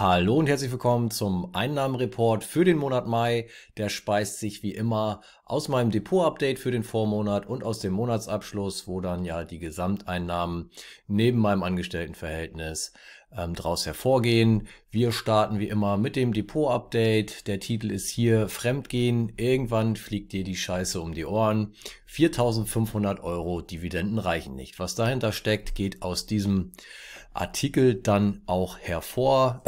Hallo und herzlich willkommen zum Einnahmenreport für den Monat Mai. Der speist sich wie immer aus meinem Depot-Update für den Vormonat und aus dem Monatsabschluss, wo dann ja die Gesamteinnahmen neben meinem Angestelltenverhältnis ähm, daraus hervorgehen. Wir starten wie immer mit dem Depot-Update. Der Titel ist hier Fremdgehen. Irgendwann fliegt dir die Scheiße um die Ohren. 4500 Euro Dividenden reichen nicht. Was dahinter steckt, geht aus diesem Artikel dann auch hervor.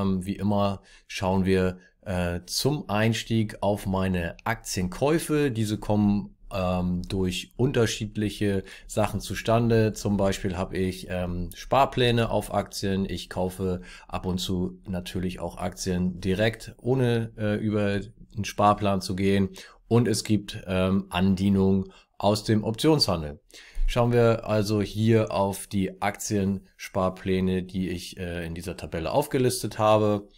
Ähm, wie immer schauen wir äh, zum Einstieg auf meine Aktienkäufe. Diese kommen ähm, durch unterschiedliche Sachen zustande. Zum Beispiel habe ich ähm, Sparpläne auf Aktien. Ich kaufe ab und zu natürlich auch Aktien direkt, ohne äh, über einen Sparplan zu gehen. Und es gibt ähm, Andienungen aus dem Optionshandel. Schauen wir also hier auf die Aktiensparpläne, die ich äh, in dieser Tabelle aufgelistet habe.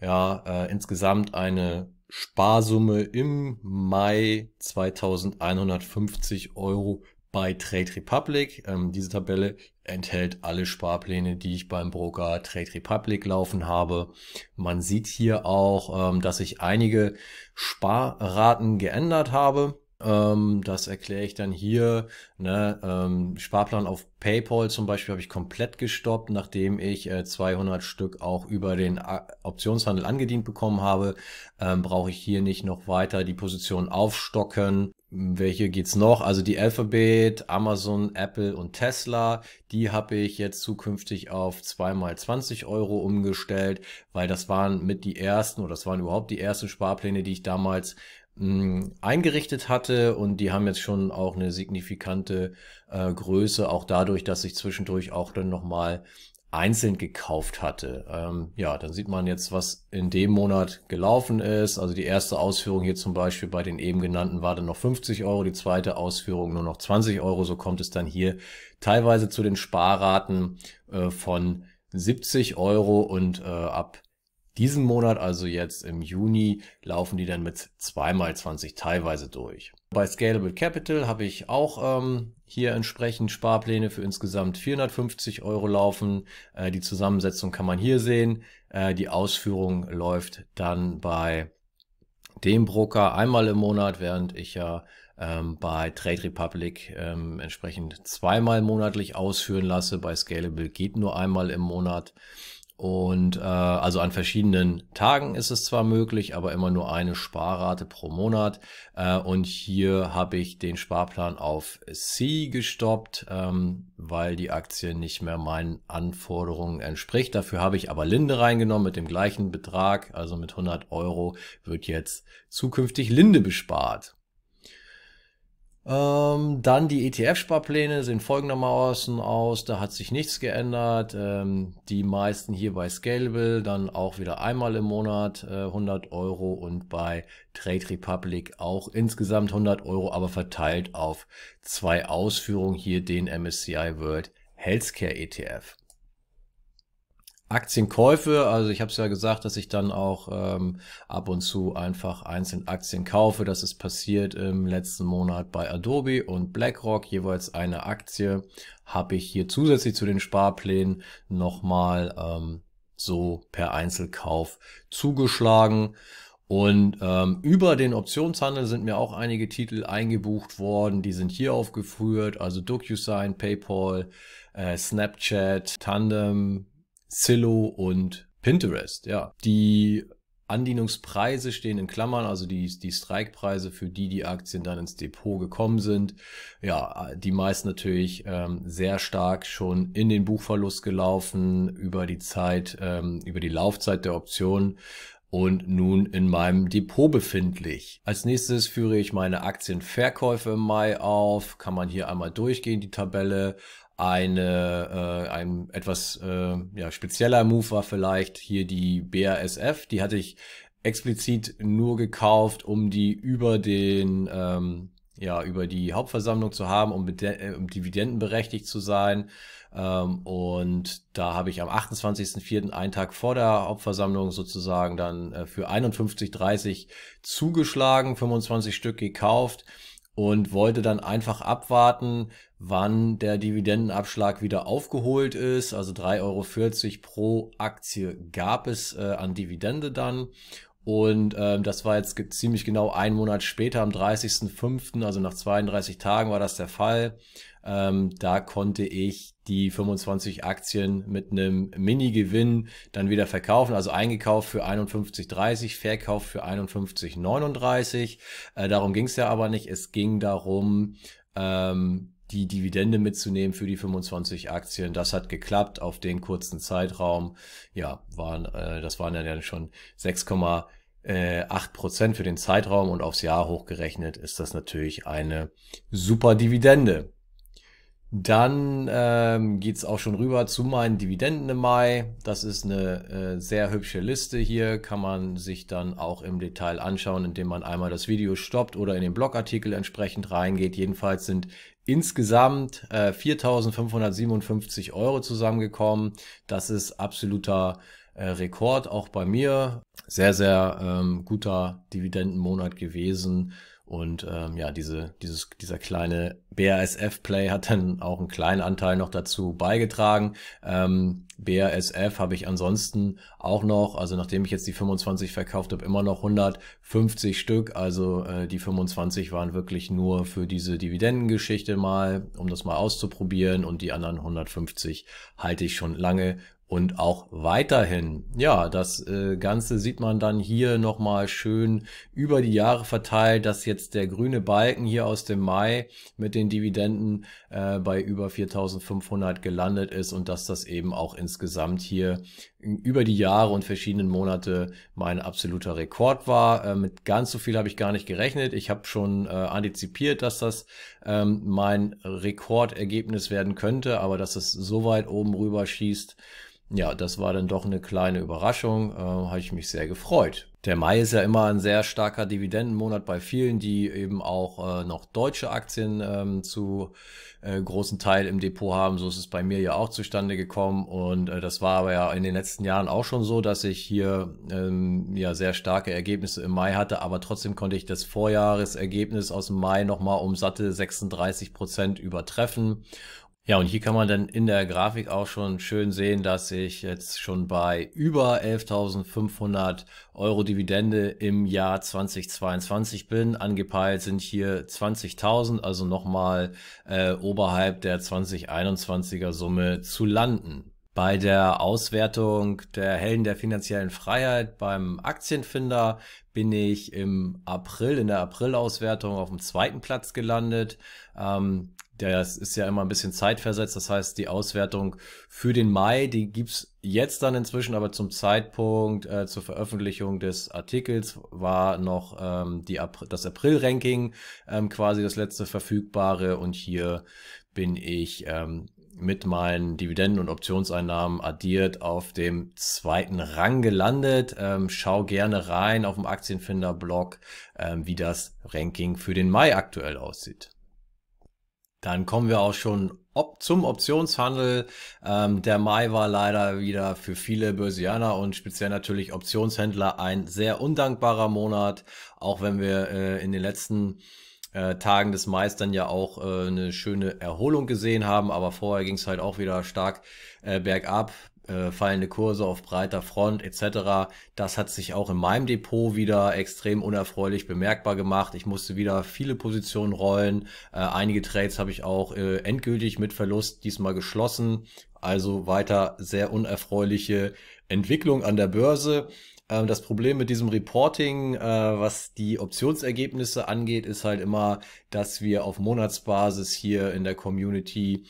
Ja, äh, insgesamt eine Sparsumme im Mai 2150 Euro bei Trade Republic. Ähm, diese Tabelle enthält alle Sparpläne, die ich beim Broker Trade Republic laufen habe. Man sieht hier auch, ähm, dass ich einige Sparraten geändert habe. Ähm, das erkläre ich dann hier. Ne? Ähm, Sparplan auf PayPal zum Beispiel habe ich komplett gestoppt, nachdem ich äh, 200 Stück auch über den A Optionshandel angedient bekommen habe. Ähm, Brauche ich hier nicht noch weiter die Position aufstocken. Welche geht's noch? Also die Alphabet, Amazon, Apple und Tesla, die habe ich jetzt zukünftig auf zweimal 20 Euro umgestellt, weil das waren mit die ersten oder das waren überhaupt die ersten Sparpläne, die ich damals eingerichtet hatte und die haben jetzt schon auch eine signifikante äh, Größe, auch dadurch, dass ich zwischendurch auch dann nochmal einzeln gekauft hatte. Ähm, ja, dann sieht man jetzt, was in dem Monat gelaufen ist. Also die erste Ausführung hier zum Beispiel bei den eben genannten war dann noch 50 Euro, die zweite Ausführung nur noch 20 Euro. So kommt es dann hier teilweise zu den Sparraten äh, von 70 Euro und äh, ab diesen Monat, also jetzt im Juni, laufen die dann mit zweimal 20 teilweise durch. Bei Scalable Capital habe ich auch ähm, hier entsprechend Sparpläne für insgesamt 450 Euro laufen. Äh, die Zusammensetzung kann man hier sehen. Äh, die Ausführung läuft dann bei dem Broker einmal im Monat, während ich ja ähm, bei Trade Republic ähm, entsprechend zweimal monatlich ausführen lasse. Bei Scalable geht nur einmal im Monat. Und äh, also an verschiedenen Tagen ist es zwar möglich, aber immer nur eine Sparrate pro Monat. Äh, und hier habe ich den Sparplan auf C gestoppt, ähm, weil die Aktie nicht mehr meinen Anforderungen entspricht. Dafür habe ich aber Linde reingenommen mit dem gleichen Betrag, also mit 100 Euro wird jetzt zukünftig Linde bespart. Ähm, dann die ETF-Sparpläne sehen folgendermaßen aus. Da hat sich nichts geändert. Ähm, die meisten hier bei Scalable dann auch wieder einmal im Monat äh, 100 Euro und bei Trade Republic auch insgesamt 100 Euro, aber verteilt auf zwei Ausführungen hier den MSCI World Healthcare ETF. Aktienkäufe, also ich habe es ja gesagt, dass ich dann auch ähm, ab und zu einfach einzeln Aktien kaufe. Das ist passiert im letzten Monat bei Adobe und BlackRock, jeweils eine Aktie, habe ich hier zusätzlich zu den Sparplänen nochmal ähm, so per Einzelkauf zugeschlagen. Und ähm, über den Optionshandel sind mir auch einige Titel eingebucht worden. Die sind hier aufgeführt, also DocuSign, PayPal, äh, Snapchat, Tandem, Zillow und Pinterest, ja. Die Andienungspreise stehen in Klammern, also die, die Strikepreise, für die die Aktien dann ins Depot gekommen sind. Ja, die meist natürlich ähm, sehr stark schon in den Buchverlust gelaufen über die Zeit, ähm, über die Laufzeit der Option und nun in meinem Depot befindlich. Als nächstes führe ich meine Aktienverkäufe im Mai auf. Kann man hier einmal durchgehen, die Tabelle eine äh, ein etwas äh, ja, spezieller Move war vielleicht hier die BASF. Die hatte ich explizit nur gekauft, um die über den ähm, ja über die Hauptversammlung zu haben, um, äh, um dividendenberechtigt zu sein. Ähm, und da habe ich am 28.04. einen Tag vor der Hauptversammlung sozusagen dann äh, für 51,30 zugeschlagen, 25 Stück gekauft und wollte dann einfach abwarten, wann der Dividendenabschlag wieder aufgeholt ist. Also 3,40 Euro pro Aktie gab es äh, an Dividende dann. Und ähm, das war jetzt ziemlich genau ein Monat später, am 30.05., also nach 32 Tagen war das der Fall. Ähm, da konnte ich die 25 Aktien mit einem Mini-Gewinn dann wieder verkaufen. Also eingekauft für 51,30, verkauft für 51,39. Äh, darum ging es ja aber nicht. Es ging darum, ähm, die Dividende mitzunehmen für die 25 Aktien. Das hat geklappt auf den kurzen Zeitraum. Ja, waren, äh, das waren dann ja schon 6,8 äh, Prozent für den Zeitraum und aufs Jahr hochgerechnet ist das natürlich eine super Dividende. Dann ähm, geht auch schon rüber zu meinen Dividenden im Mai. Das ist eine äh, sehr hübsche Liste hier, kann man sich dann auch im Detail anschauen, indem man einmal das Video stoppt oder in den Blogartikel entsprechend reingeht. Jedenfalls sind insgesamt äh, 4.557 Euro zusammengekommen. Das ist absoluter äh, Rekord, auch bei mir. Sehr, sehr ähm, guter Dividendenmonat gewesen. Und ähm, ja, diese, dieses, dieser kleine BASF-Play hat dann auch einen kleinen Anteil noch dazu beigetragen. Ähm, BASF habe ich ansonsten auch noch, also nachdem ich jetzt die 25 verkauft habe, immer noch 150 Stück. Also äh, die 25 waren wirklich nur für diese Dividendengeschichte mal, um das mal auszuprobieren. Und die anderen 150 halte ich schon lange und auch weiterhin. Ja, das äh, Ganze sieht man dann hier nochmal schön über die Jahre verteilt, dass jetzt der grüne Balken hier aus dem Mai mit den Dividenden äh, bei über 4500 gelandet ist und dass das eben auch insgesamt hier über die Jahre und verschiedenen Monate mein absoluter Rekord war. Äh, mit ganz so viel habe ich gar nicht gerechnet. Ich habe schon äh, antizipiert, dass das ähm, mein Rekordergebnis werden könnte, aber dass es so weit oben rüber schießt, ja, das war dann doch eine kleine Überraschung, äh, habe ich mich sehr gefreut. Der Mai ist ja immer ein sehr starker Dividendenmonat bei vielen, die eben auch äh, noch deutsche Aktien ähm, zu äh, großen Teil im Depot haben. So ist es bei mir ja auch zustande gekommen. Und äh, das war aber ja in den letzten Jahren auch schon so, dass ich hier ähm, ja sehr starke Ergebnisse im Mai hatte, aber trotzdem konnte ich das Vorjahresergebnis aus dem Mai nochmal um satte 36 Prozent übertreffen ja, und hier kann man dann in der Grafik auch schon schön sehen, dass ich jetzt schon bei über 11.500 Euro Dividende im Jahr 2022 bin. Angepeilt sind hier 20.000, also nochmal äh, oberhalb der 2021er Summe zu landen. Bei der Auswertung der Helden der finanziellen Freiheit beim Aktienfinder bin ich im April, in der April-Auswertung auf dem zweiten Platz gelandet. Ähm, das ist ja immer ein bisschen zeitversetzt. Das heißt, die Auswertung für den Mai, die gibt's jetzt dann inzwischen, aber zum Zeitpunkt äh, zur Veröffentlichung des Artikels war noch ähm, die Ap das April-Ranking ähm, quasi das letzte verfügbare. Und hier bin ich ähm, mit meinen Dividenden- und Optionseinnahmen addiert auf dem zweiten Rang gelandet. Ähm, schau gerne rein auf dem Aktienfinder-Blog, ähm, wie das Ranking für den Mai aktuell aussieht. Dann kommen wir auch schon op zum Optionshandel. Ähm, der Mai war leider wieder für viele Börsianer und speziell natürlich Optionshändler ein sehr undankbarer Monat, auch wenn wir äh, in den letzten äh, Tagen des Mai dann ja auch äh, eine schöne Erholung gesehen haben, aber vorher ging es halt auch wieder stark äh, bergab äh, fallende Kurse auf breiter Front etc. Das hat sich auch in meinem Depot wieder extrem unerfreulich bemerkbar gemacht. Ich musste wieder viele Positionen rollen. Äh, einige Trades habe ich auch äh, endgültig mit Verlust diesmal geschlossen. Also weiter sehr unerfreuliche Entwicklung an der Börse. Ähm, das Problem mit diesem Reporting, äh, was die Optionsergebnisse angeht, ist halt immer, dass wir auf Monatsbasis hier in der Community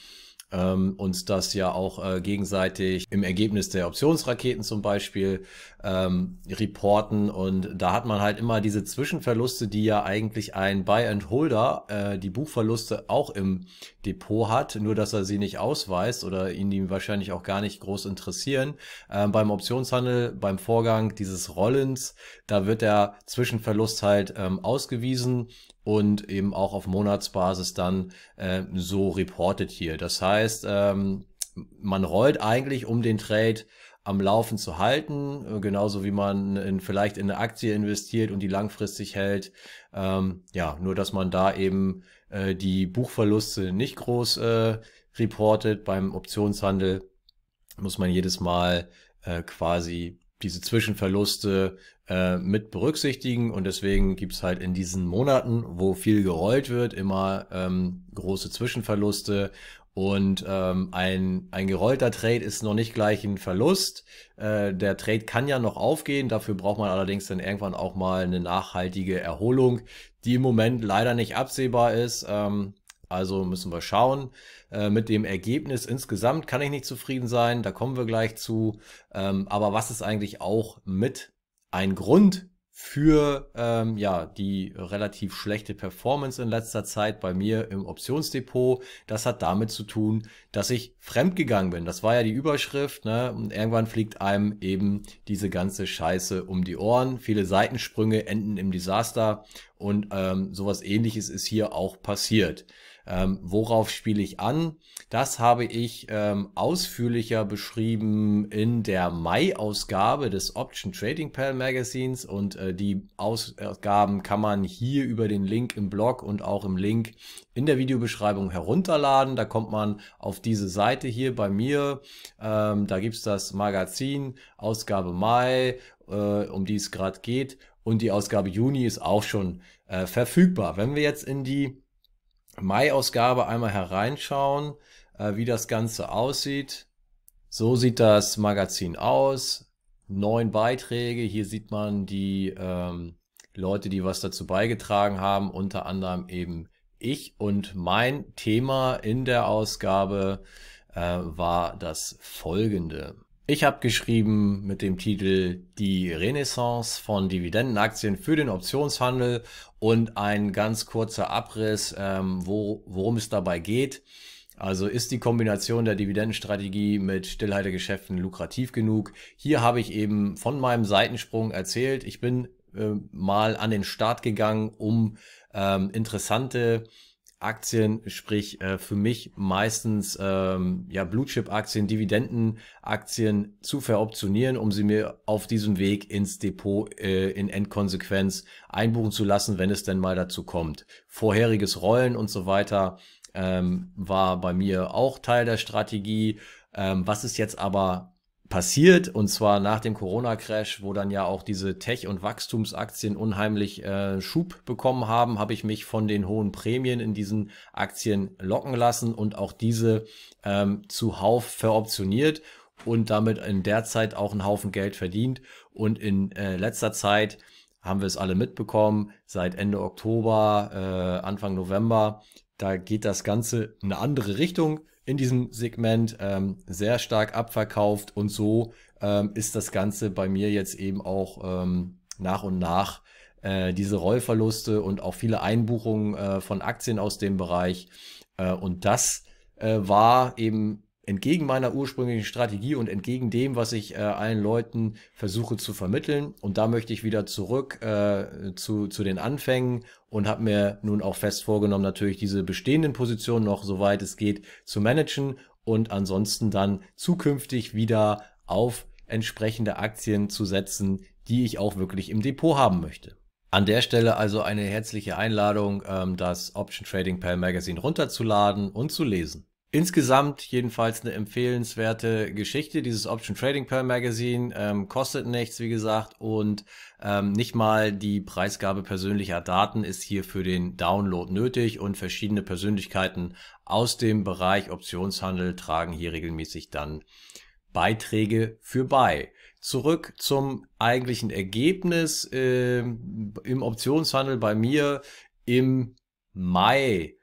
ähm, uns das ja auch äh, gegenseitig im Ergebnis der Optionsraketen zum Beispiel ähm, reporten. Und da hat man halt immer diese Zwischenverluste, die ja eigentlich ein Buy-and-Holder, äh, die Buchverluste auch im Depot hat, nur dass er sie nicht ausweist oder ihn die wahrscheinlich auch gar nicht groß interessieren. Ähm, beim Optionshandel, beim Vorgang dieses Rollens, da wird der Zwischenverlust halt ähm, ausgewiesen und eben auch auf Monatsbasis dann äh, so reportet hier. Das heißt, ähm, man rollt eigentlich um den Trade am Laufen zu halten, äh, genauso wie man in, vielleicht in eine Aktie investiert und die langfristig hält. Ähm, ja, nur dass man da eben äh, die Buchverluste nicht groß äh, reportet. Beim Optionshandel muss man jedes Mal äh, quasi diese Zwischenverluste äh, mit berücksichtigen und deswegen gibt's halt in diesen Monaten, wo viel gerollt wird, immer ähm, große Zwischenverluste und ähm, ein, ein gerollter Trade ist noch nicht gleich ein Verlust. Äh, der Trade kann ja noch aufgehen, dafür braucht man allerdings dann irgendwann auch mal eine nachhaltige Erholung, die im Moment leider nicht absehbar ist. Ähm, also müssen wir schauen. Äh, mit dem Ergebnis insgesamt kann ich nicht zufrieden sein, da kommen wir gleich zu. Ähm, aber was ist eigentlich auch mit ein Grund für ähm, ja die relativ schlechte Performance in letzter Zeit bei mir im Optionsdepot. Das hat damit zu tun, dass ich fremdgegangen bin. Das war ja die Überschrift. Ne? Und irgendwann fliegt einem eben diese ganze Scheiße um die Ohren. Viele Seitensprünge enden im Desaster und ähm, sowas Ähnliches ist hier auch passiert. Ähm, worauf spiele ich an? Das habe ich ähm, ausführlicher beschrieben in der Mai-Ausgabe des Option Trading Pal Magazines und äh, die Ausgaben kann man hier über den Link im Blog und auch im Link in der Videobeschreibung herunterladen. Da kommt man auf diese Seite hier bei mir. Ähm, da gibt's das Magazin, Ausgabe Mai, äh, um die es gerade geht. Und die Ausgabe Juni ist auch schon äh, verfügbar. Wenn wir jetzt in die Mai-Ausgabe einmal hereinschauen, äh, wie das Ganze aussieht. So sieht das Magazin aus. Neun Beiträge. Hier sieht man die ähm, Leute, die was dazu beigetragen haben, unter anderem eben ich. Und mein Thema in der Ausgabe äh, war das folgende. Ich habe geschrieben mit dem Titel Die Renaissance von Dividendenaktien für den Optionshandel und ein ganz kurzer Abriss, ähm, wo, worum es dabei geht. Also ist die Kombination der Dividendenstrategie mit Stillhaltergeschäften lukrativ genug? Hier habe ich eben von meinem Seitensprung erzählt. Ich bin äh, mal an den Start gegangen, um ähm, interessante Aktien, sprich äh, für mich meistens ähm, ja Blue-Chip-Aktien, Dividendenaktien zu veroptionieren, um sie mir auf diesem Weg ins Depot äh, in Endkonsequenz einbuchen zu lassen, wenn es denn mal dazu kommt. Vorheriges Rollen und so weiter ähm, war bei mir auch Teil der Strategie. Ähm, was ist jetzt aber passiert und zwar nach dem Corona-Crash, wo dann ja auch diese Tech- und Wachstumsaktien unheimlich äh, Schub bekommen haben, habe ich mich von den hohen Prämien in diesen Aktien locken lassen und auch diese ähm, zuhauf veroptioniert und damit in der Zeit auch einen Haufen Geld verdient. Und in äh, letzter Zeit haben wir es alle mitbekommen, seit Ende Oktober, äh, Anfang November, da geht das Ganze in eine andere Richtung in diesem Segment ähm, sehr stark abverkauft und so ähm, ist das Ganze bei mir jetzt eben auch ähm, nach und nach äh, diese Rollverluste und auch viele Einbuchungen äh, von Aktien aus dem Bereich. Äh, und das äh, war eben entgegen meiner ursprünglichen Strategie und entgegen dem, was ich äh, allen Leuten versuche zu vermitteln. Und da möchte ich wieder zurück äh, zu, zu den Anfängen und habe mir nun auch fest vorgenommen, natürlich diese bestehenden Positionen noch, soweit es geht, zu managen und ansonsten dann zukünftig wieder auf entsprechende Aktien zu setzen, die ich auch wirklich im Depot haben möchte. An der Stelle also eine herzliche Einladung, ähm, das Option Trading Pal Magazine runterzuladen und zu lesen. Insgesamt jedenfalls eine empfehlenswerte Geschichte. Dieses Option Trading Pearl Magazine ähm, kostet nichts, wie gesagt, und ähm, nicht mal die Preisgabe persönlicher Daten ist hier für den Download nötig und verschiedene Persönlichkeiten aus dem Bereich Optionshandel tragen hier regelmäßig dann Beiträge für bei. Zurück zum eigentlichen Ergebnis äh, im Optionshandel bei mir im Mai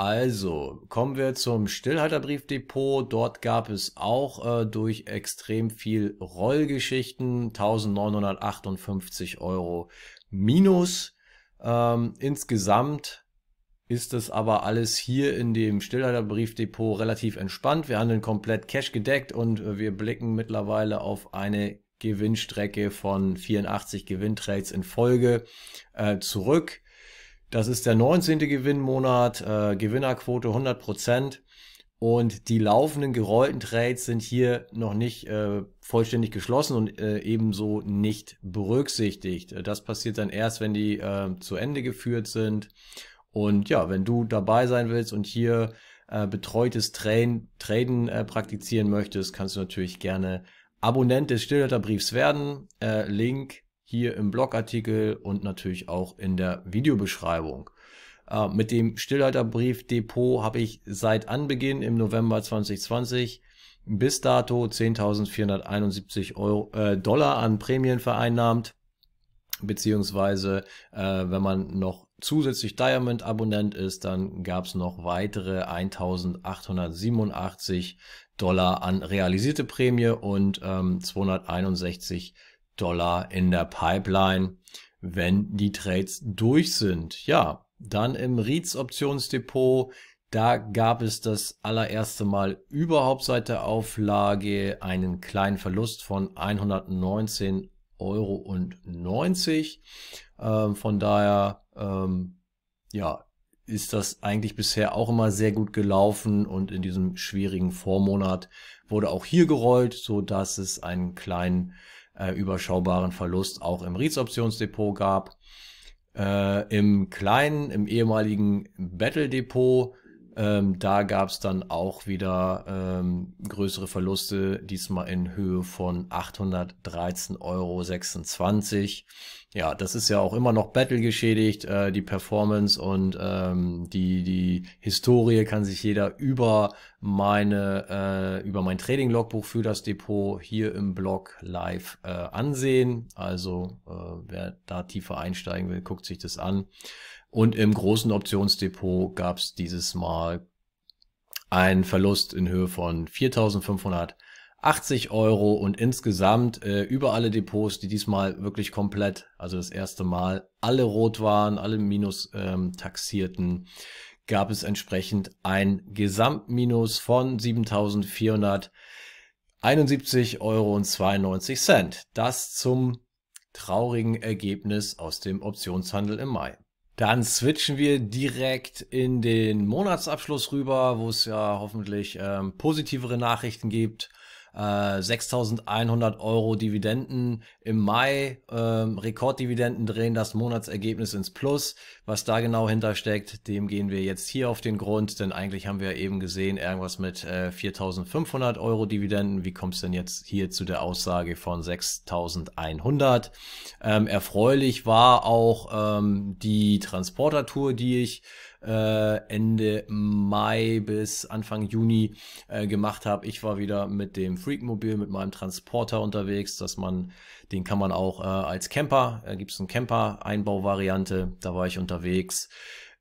also, kommen wir zum Stillhalterbriefdepot. Dort gab es auch äh, durch extrem viel Rollgeschichten 1958 Euro minus. Ähm, insgesamt ist es aber alles hier in dem Stillhalterbriefdepot relativ entspannt. Wir handeln komplett Cash gedeckt und äh, wir blicken mittlerweile auf eine Gewinnstrecke von 84 Gewinntrades in Folge äh, zurück. Das ist der 19. Gewinnmonat, äh, Gewinnerquote 100 Prozent. Und die laufenden gerollten Trades sind hier noch nicht äh, vollständig geschlossen und äh, ebenso nicht berücksichtigt. Das passiert dann erst, wenn die äh, zu Ende geführt sind. Und ja, wenn du dabei sein willst und hier äh, betreutes Train, Traden äh, praktizieren möchtest, kannst du natürlich gerne Abonnent des Stillhalterbriefs werden. Äh, Link hier im Blogartikel und natürlich auch in der Videobeschreibung. Äh, mit dem Stillhalterbrief Depot habe ich seit Anbeginn im November 2020 bis dato 10.471 Euro, äh, Dollar an Prämien vereinnahmt, beziehungsweise äh, wenn man noch zusätzlich Diamond-Abonnent ist, dann gab es noch weitere 1.887 Dollar an realisierte Prämie und ähm, 261 Dollar in der Pipeline, wenn die Trades durch sind. Ja, dann im REITs Optionsdepot, da gab es das allererste Mal überhaupt seit der Auflage einen kleinen Verlust von 119,90 Euro. Ähm, von daher, ähm, ja, ist das eigentlich bisher auch immer sehr gut gelaufen und in diesem schwierigen Vormonat wurde auch hier gerollt, so dass es einen kleinen äh, überschaubaren Verlust auch im REITs Optionsdepot gab. Äh, Im kleinen, im ehemaligen Battle Depot, ähm, da gab es dann auch wieder ähm, größere Verluste, diesmal in Höhe von 813,26 Euro. Ja, das ist ja auch immer noch Battle geschädigt, äh, die Performance und ähm, die, die Historie kann sich jeder über meine, äh, über mein Trading-Logbuch für das Depot hier im Blog live äh, ansehen. Also äh, wer da tiefer einsteigen will, guckt sich das an. Und im großen Optionsdepot gab es dieses Mal einen Verlust in Höhe von 4.500 80 Euro und insgesamt äh, über alle Depots, die diesmal wirklich komplett, also das erste Mal, alle rot waren, alle minus ähm, taxierten, gab es entsprechend ein Gesamtminus von 7.471 Euro und 92 Cent. Das zum traurigen Ergebnis aus dem Optionshandel im Mai. Dann switchen wir direkt in den Monatsabschluss rüber, wo es ja hoffentlich ähm, positivere Nachrichten gibt äh, 6.100 Euro Dividenden im Mai, ähm, Rekorddividenden drehen das Monatsergebnis ins Plus. Was da genau hintersteckt, dem gehen wir jetzt hier auf den Grund, denn eigentlich haben wir eben gesehen, irgendwas mit äh, 4.500 Euro Dividenden. Wie kommt es denn jetzt hier zu der Aussage von 6.100? Ähm, erfreulich war auch ähm, die Transporter-Tour, die ich äh, Ende Mai bis Anfang Juni äh, gemacht habe. Ich war wieder mit dem Freakmobil, mit meinem Transporter unterwegs, dass man, den kann man auch äh, als Camper, da äh, gibt es eine Camper-Einbauvariante, da war ich unterwegs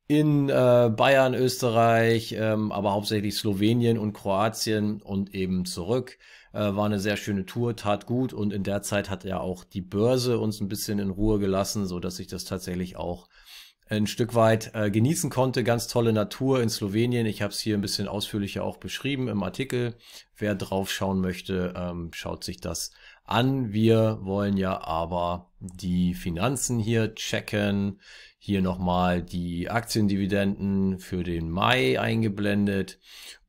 in äh, Bayern, Österreich, ähm, aber hauptsächlich Slowenien und Kroatien und eben zurück. Äh, war eine sehr schöne Tour, tat gut und in der Zeit hat ja auch die Börse uns ein bisschen in Ruhe gelassen, so dass ich das tatsächlich auch ein Stück weit äh, genießen konnte. Ganz tolle Natur in Slowenien. Ich habe es hier ein bisschen ausführlicher auch beschrieben im Artikel. Wer drauf schauen möchte, ähm, schaut sich das an. Wir wollen ja aber die Finanzen hier checken. Hier nochmal die Aktiendividenden für den Mai eingeblendet.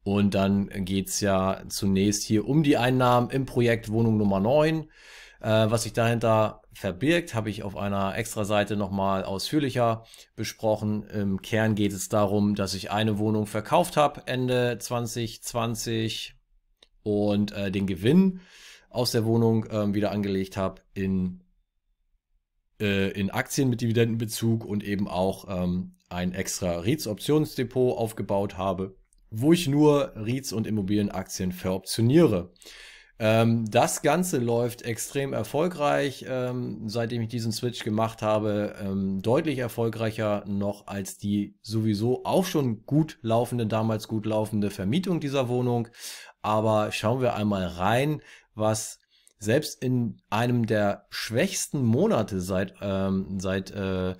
Und dann geht's ja zunächst hier um die Einnahmen im Projekt Wohnung Nummer 9. Äh, was sich dahinter verbirgt, habe ich auf einer extra Seite nochmal ausführlicher besprochen. Im Kern geht es darum, dass ich eine Wohnung verkauft habe Ende 2020 und äh, den Gewinn aus der Wohnung äh, wieder angelegt habe in, äh, in Aktien mit Dividendenbezug und eben auch ähm, ein extra REITs-Optionsdepot aufgebaut habe, wo ich nur REITs und Immobilienaktien veroptioniere. Ähm, das Ganze läuft extrem erfolgreich, ähm, seitdem ich diesen Switch gemacht habe. Ähm, deutlich erfolgreicher noch als die sowieso auch schon gut laufende, damals gut laufende Vermietung dieser Wohnung. Aber schauen wir einmal rein, was selbst in einem der schwächsten Monate seit, ähm, seit äh,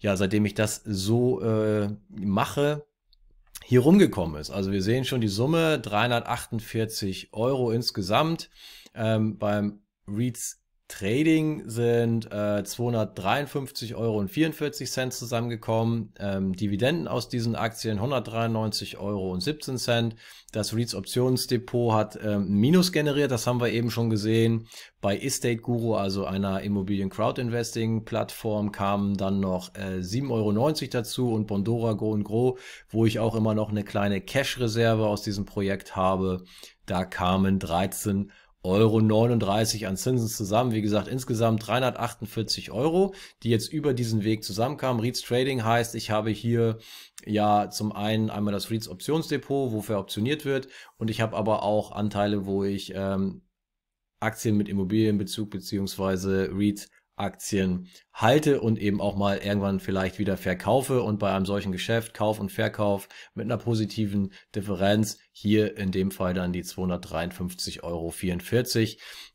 ja, seitdem ich das so äh, mache, hier rumgekommen ist. Also wir sehen schon die Summe 348 Euro insgesamt ähm, beim REITs Trading sind äh, 253,44 Euro zusammengekommen. Ähm, Dividenden aus diesen Aktien 193,17 Euro. Das REITs Optionsdepot hat ähm, Minus generiert, das haben wir eben schon gesehen. Bei Estate Guru, also einer Immobilien Crowd Investing Plattform, kamen dann noch äh, 7,90 Euro dazu und Bondora Go Gro, wo ich auch immer noch eine kleine Cash-Reserve aus diesem Projekt habe. Da kamen 13 Euro 39 an Zinsen zusammen. Wie gesagt, insgesamt 348 Euro, die jetzt über diesen Weg zusammenkamen. REITs Trading heißt, ich habe hier ja zum einen einmal das REITs Optionsdepot, wofür optioniert wird, und ich habe aber auch Anteile, wo ich ähm, Aktien mit Immobilienbezug beziehungsweise REITs Aktien halte und eben auch mal irgendwann vielleicht wieder verkaufe und bei einem solchen Geschäft Kauf und Verkauf mit einer positiven Differenz hier in dem Fall dann die 253,44 Euro.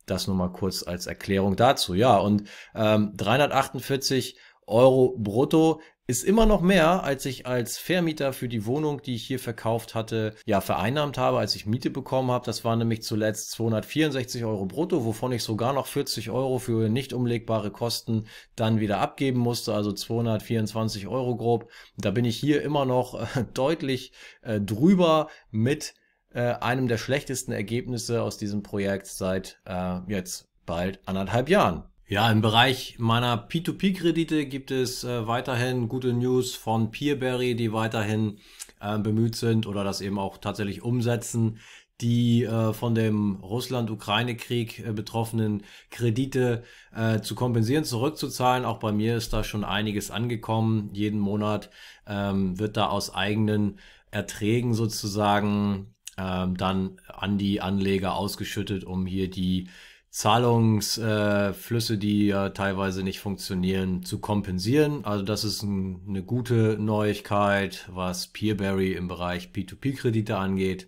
Das nur mal kurz als Erklärung dazu. Ja, und ähm, 348 Euro brutto ist immer noch mehr, als ich als Vermieter für die Wohnung, die ich hier verkauft hatte, ja, vereinnahmt habe, als ich Miete bekommen habe. Das waren nämlich zuletzt 264 Euro brutto, wovon ich sogar noch 40 Euro für nicht umlegbare Kosten dann wieder abgeben musste, also 224 Euro grob. Da bin ich hier immer noch äh, deutlich äh, drüber mit äh, einem der schlechtesten Ergebnisse aus diesem Projekt seit äh, jetzt bald anderthalb Jahren. Ja, im Bereich meiner P2P-Kredite gibt es äh, weiterhin gute News von Peerberry, die weiterhin äh, bemüht sind oder das eben auch tatsächlich umsetzen, die äh, von dem Russland-Ukraine-Krieg äh, betroffenen Kredite äh, zu kompensieren, zurückzuzahlen. Auch bei mir ist da schon einiges angekommen. Jeden Monat ähm, wird da aus eigenen Erträgen sozusagen ähm, dann an die Anleger ausgeschüttet, um hier die Zahlungsflüsse, äh, die ja teilweise nicht funktionieren, zu kompensieren. Also das ist ein, eine gute Neuigkeit, was Peerberry im Bereich P2P-Kredite angeht.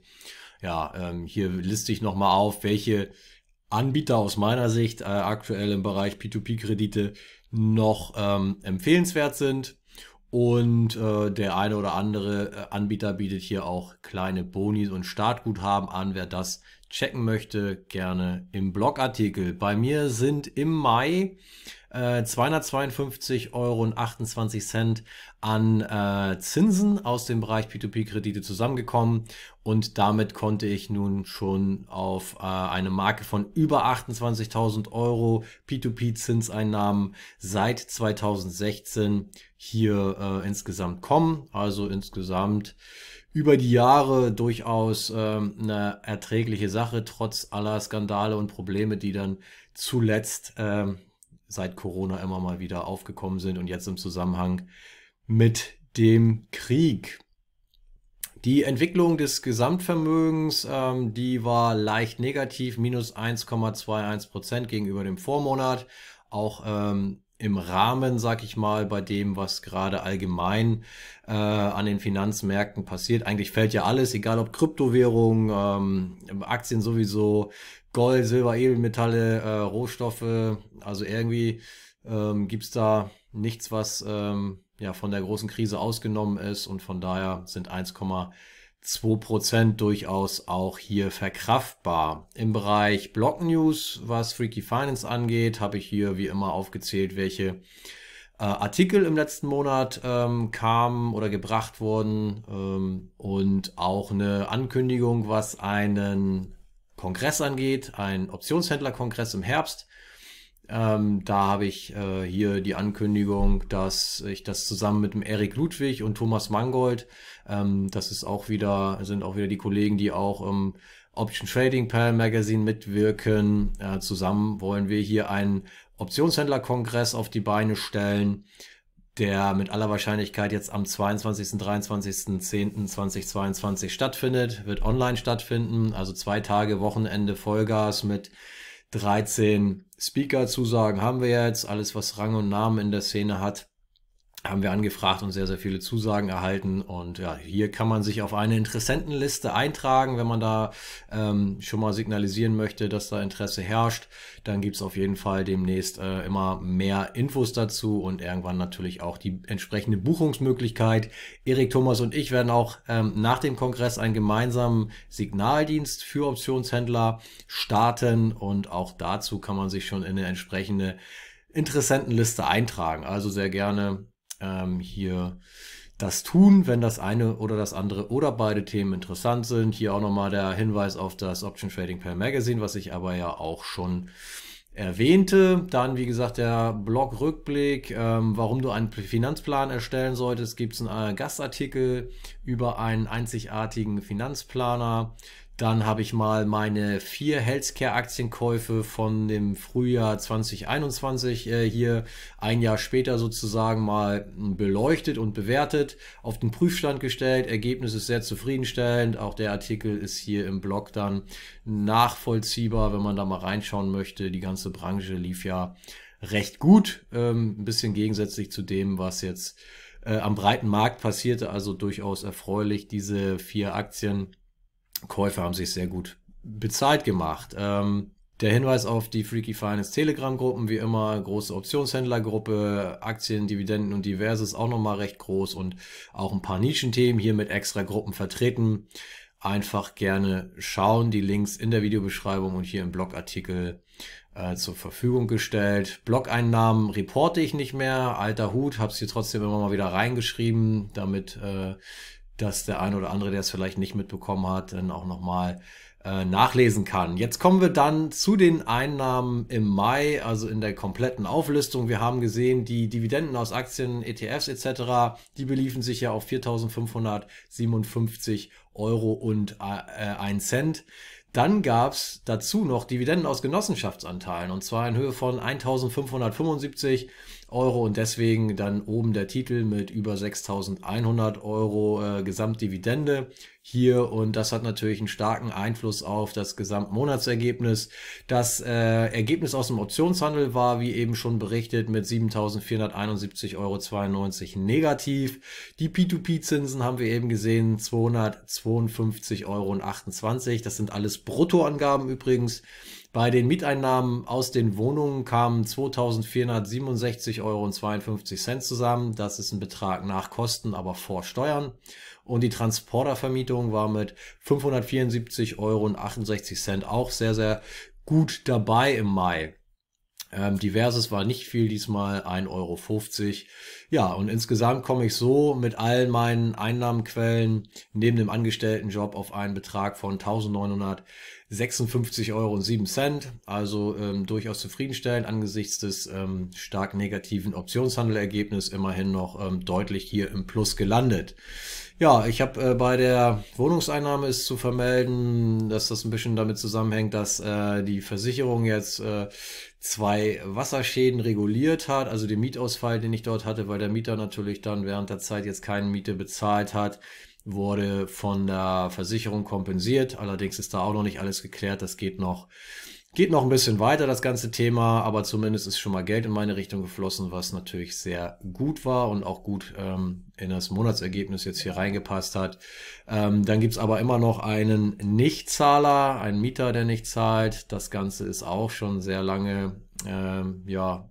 Ja, ähm, hier liste ich nochmal auf, welche Anbieter aus meiner Sicht äh, aktuell im Bereich P2P-Kredite noch ähm, empfehlenswert sind. Und äh, der eine oder andere äh, Anbieter bietet hier auch kleine Bonis und Startguthaben an. Wer das checken möchte, gerne im Blogartikel. Bei mir sind im Mai äh, 252,28 Euro an äh, Zinsen aus dem Bereich P2P-Kredite zusammengekommen und damit konnte ich nun schon auf äh, eine Marke von über 28.000 Euro P2P-Zinseinnahmen seit 2016 hier äh, insgesamt kommen. Also insgesamt über die Jahre durchaus ähm, eine erträgliche Sache, trotz aller Skandale und Probleme, die dann zuletzt ähm, seit Corona immer mal wieder aufgekommen sind und jetzt im Zusammenhang mit dem Krieg. Die Entwicklung des Gesamtvermögens, ähm, die war leicht negativ, minus 1,21 Prozent gegenüber dem Vormonat. Auch ähm, im Rahmen, sag ich mal, bei dem, was gerade allgemein äh, an den Finanzmärkten passiert. Eigentlich fällt ja alles, egal ob Kryptowährung, ähm, Aktien sowieso, Gold, Silber, Edelmetalle, äh, Rohstoffe. Also irgendwie ähm, gibt's da nichts, was ähm, ja von der großen Krise ausgenommen ist und von daher sind 1, 2% durchaus auch hier verkraftbar. Im Bereich Block News, was Freaky Finance angeht, habe ich hier wie immer aufgezählt, welche äh, Artikel im letzten Monat ähm, kamen oder gebracht wurden ähm, und auch eine Ankündigung, was einen Kongress angeht, ein Optionshändlerkongress im Herbst. Ähm, da habe ich äh, hier die Ankündigung, dass ich das zusammen mit dem Erik Ludwig und Thomas Mangold, ähm, das ist auch wieder, sind auch wieder die Kollegen, die auch im Option Trading Pal Magazine mitwirken. Äh, zusammen wollen wir hier einen Optionshändlerkongress auf die Beine stellen, der mit aller Wahrscheinlichkeit jetzt am 22. 23.10.2022 stattfindet, wird online stattfinden, also zwei Tage Wochenende Vollgas mit 13 Speaker-Zusagen haben wir jetzt, alles was Rang und Namen in der Szene hat. Haben wir angefragt und sehr, sehr viele Zusagen erhalten. Und ja, hier kann man sich auf eine Interessentenliste eintragen, wenn man da ähm, schon mal signalisieren möchte, dass da Interesse herrscht. Dann gibt's auf jeden Fall demnächst äh, immer mehr Infos dazu und irgendwann natürlich auch die entsprechende Buchungsmöglichkeit. Erik Thomas und ich werden auch ähm, nach dem Kongress einen gemeinsamen Signaldienst für Optionshändler starten und auch dazu kann man sich schon in eine entsprechende Interessentenliste eintragen. Also sehr gerne ähm, hier das tun, wenn das eine oder das andere oder beide Themen interessant sind. Hier auch nochmal der Hinweis auf das Option Trading per Magazine, was ich aber ja auch schon erwähnte. Dann, wie gesagt, der Blog-Rückblick, ähm, warum du einen Finanzplan erstellen solltest, gibt es einen äh, Gastartikel über einen einzigartigen Finanzplaner. Dann habe ich mal meine vier Healthcare-Aktienkäufe von dem Frühjahr 2021 äh, hier ein Jahr später sozusagen mal beleuchtet und bewertet, auf den Prüfstand gestellt. Ergebnis ist sehr zufriedenstellend. Auch der Artikel ist hier im Blog dann nachvollziehbar, wenn man da mal reinschauen möchte. Die ganze Branche lief ja recht gut, ähm, ein bisschen gegensätzlich zu dem, was jetzt äh, am breiten Markt passierte. Also durchaus erfreulich, diese vier Aktien Käufer haben sich sehr gut bezahlt gemacht. Ähm, der Hinweis auf die Freaky Finance Telegram-Gruppen, wie immer, große Optionshändlergruppe, Aktien, Dividenden und diverses auch nochmal recht groß und auch ein paar Nischenthemen hier mit extra Gruppen vertreten. Einfach gerne schauen, die Links in der Videobeschreibung und hier im Blogartikel äh, zur Verfügung gestellt. Blog-Einnahmen reporte ich nicht mehr, alter Hut, hab's hier trotzdem immer mal wieder reingeschrieben, damit äh, dass der eine oder andere, der es vielleicht nicht mitbekommen hat, dann auch nochmal äh, nachlesen kann. Jetzt kommen wir dann zu den Einnahmen im Mai, also in der kompletten Auflistung. Wir haben gesehen, die Dividenden aus Aktien, ETFs etc., die beliefen sich ja auf 4.557 Euro und äh, 1 Cent. Dann gab's dazu noch Dividenden aus Genossenschaftsanteilen und zwar in Höhe von 1575 Euro und deswegen dann oben der Titel mit über 6100 Euro äh, Gesamtdividende hier und das hat natürlich einen starken Einfluss auf das Gesamtmonatsergebnis. Das äh, Ergebnis aus dem Optionshandel war, wie eben schon berichtet, mit 7.471,92 Euro negativ. Die P2P-Zinsen haben wir eben gesehen, 252,28 Euro. Das sind alles Bruttoangaben übrigens. Bei den Mieteinnahmen aus den Wohnungen kamen 2.467,52 Euro zusammen. Das ist ein Betrag nach Kosten, aber vor Steuern. Und die Transportervermietung war mit 574,68 Euro auch sehr, sehr gut dabei im Mai. Ähm, diverses war nicht viel, diesmal 1,50 Euro. Ja, und insgesamt komme ich so mit all meinen Einnahmenquellen neben dem Angestelltenjob auf einen Betrag von 1900 56,07 Euro. Also ähm, durchaus zufriedenstellend angesichts des ähm, stark negativen Optionshandelergebnisses immerhin noch ähm, deutlich hier im Plus gelandet. Ja, ich habe äh, bei der Wohnungseinnahme ist zu vermelden, dass das ein bisschen damit zusammenhängt, dass äh, die Versicherung jetzt äh, zwei Wasserschäden reguliert hat, also den Mietausfall, den ich dort hatte, weil der Mieter natürlich dann während der Zeit jetzt keine Miete bezahlt hat wurde von der Versicherung kompensiert. Allerdings ist da auch noch nicht alles geklärt. Das geht noch, geht noch ein bisschen weiter, das ganze Thema. Aber zumindest ist schon mal Geld in meine Richtung geflossen, was natürlich sehr gut war und auch gut ähm, in das Monatsergebnis jetzt hier reingepasst hat. Ähm, dann gibt's aber immer noch einen Nichtzahler, einen Mieter, der nicht zahlt. Das Ganze ist auch schon sehr lange, ähm, ja,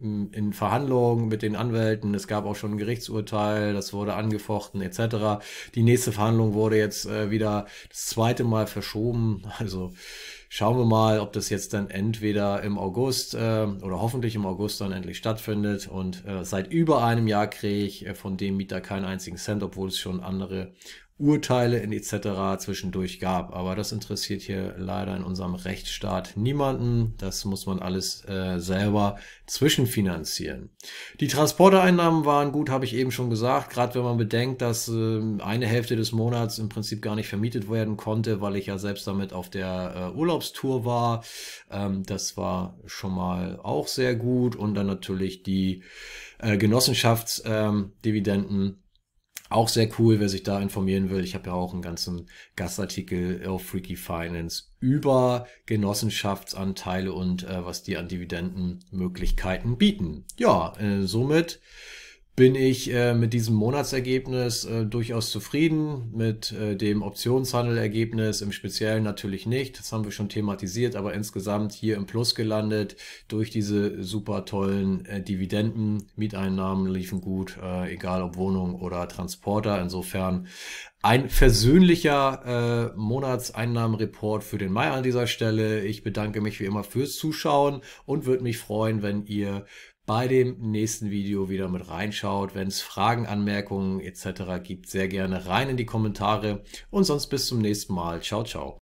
in Verhandlungen mit den Anwälten. Es gab auch schon ein Gerichtsurteil, das wurde angefochten etc. Die nächste Verhandlung wurde jetzt äh, wieder das zweite Mal verschoben. Also schauen wir mal, ob das jetzt dann entweder im August äh, oder hoffentlich im August dann endlich stattfindet. Und äh, seit über einem Jahr kriege ich äh, von dem Mieter keinen einzigen Cent, obwohl es schon andere Urteile in etc. zwischendurch gab. Aber das interessiert hier leider in unserem Rechtsstaat niemanden. Das muss man alles äh, selber zwischenfinanzieren. Die Transportereinnahmen waren gut, habe ich eben schon gesagt. Gerade wenn man bedenkt, dass äh, eine Hälfte des Monats im Prinzip gar nicht vermietet werden konnte, weil ich ja selbst damit auf der äh, Urlaubstour war. Ähm, das war schon mal auch sehr gut. Und dann natürlich die äh, Genossenschaftsdividenden. Ähm, auch sehr cool, wer sich da informieren will. Ich habe ja auch einen ganzen Gastartikel auf Freaky Finance über Genossenschaftsanteile und äh, was die an Dividendenmöglichkeiten bieten. Ja, äh, somit bin ich äh, mit diesem Monatsergebnis äh, durchaus zufrieden, mit äh, dem Optionshandelergebnis im Speziellen natürlich nicht, das haben wir schon thematisiert, aber insgesamt hier im Plus gelandet durch diese super tollen äh, Dividenden, Mieteinnahmen liefen gut, äh, egal ob Wohnung oder Transporter, insofern ein versöhnlicher äh, Monatseinnahmenreport für den Mai an dieser Stelle. Ich bedanke mich wie immer fürs Zuschauen und würde mich freuen, wenn ihr bei dem nächsten Video wieder mit reinschaut. Wenn es Fragen, Anmerkungen etc. gibt, sehr gerne rein in die Kommentare und sonst bis zum nächsten Mal. Ciao, ciao.